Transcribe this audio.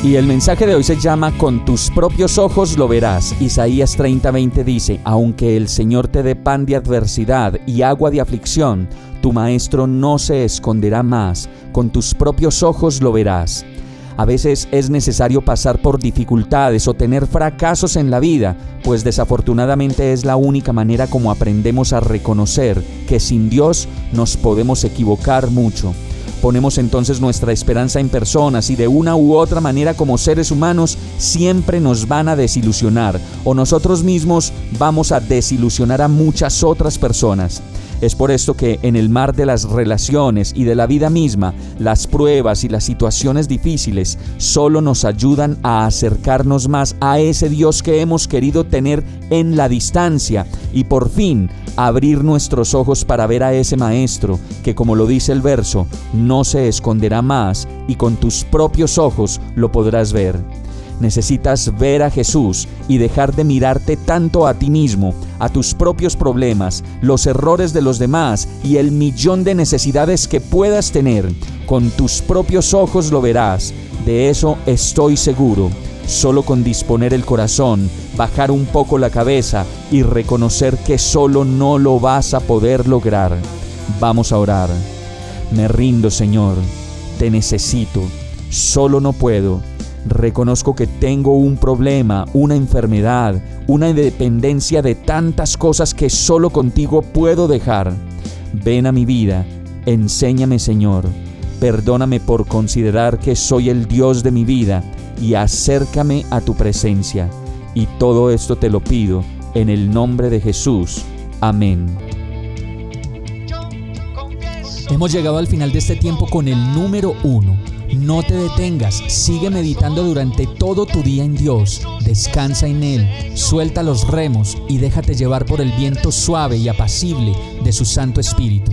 Y el mensaje de hoy se llama Con tus propios ojos lo verás. Isaías 30:20 dice, aunque el Señor te dé pan de adversidad y agua de aflicción, tu maestro no se esconderá más, con tus propios ojos lo verás. A veces es necesario pasar por dificultades o tener fracasos en la vida, pues desafortunadamente es la única manera como aprendemos a reconocer que sin Dios nos podemos equivocar mucho. Ponemos entonces nuestra esperanza en personas y de una u otra manera como seres humanos siempre nos van a desilusionar o nosotros mismos vamos a desilusionar a muchas otras personas. Es por esto que en el mar de las relaciones y de la vida misma, las pruebas y las situaciones difíciles solo nos ayudan a acercarnos más a ese Dios que hemos querido tener en la distancia y por fin abrir nuestros ojos para ver a ese Maestro que, como lo dice el verso, no se esconderá más y con tus propios ojos lo podrás ver. Necesitas ver a Jesús y dejar de mirarte tanto a ti mismo, a tus propios problemas, los errores de los demás y el millón de necesidades que puedas tener. Con tus propios ojos lo verás, de eso estoy seguro. Solo con disponer el corazón, bajar un poco la cabeza y reconocer que solo no lo vas a poder lograr. Vamos a orar. Me rindo, Señor. Te necesito. Solo no puedo Reconozco que tengo un problema, una enfermedad, una dependencia de tantas cosas que solo contigo puedo dejar. Ven a mi vida, enséñame Señor, perdóname por considerar que soy el Dios de mi vida y acércame a tu presencia. Y todo esto te lo pido en el nombre de Jesús. Amén. Hemos llegado al final de este tiempo con el número uno no te detengas, sigue meditando durante todo tu día en Dios, descansa en Él, suelta los remos y déjate llevar por el viento suave y apacible de su Santo Espíritu.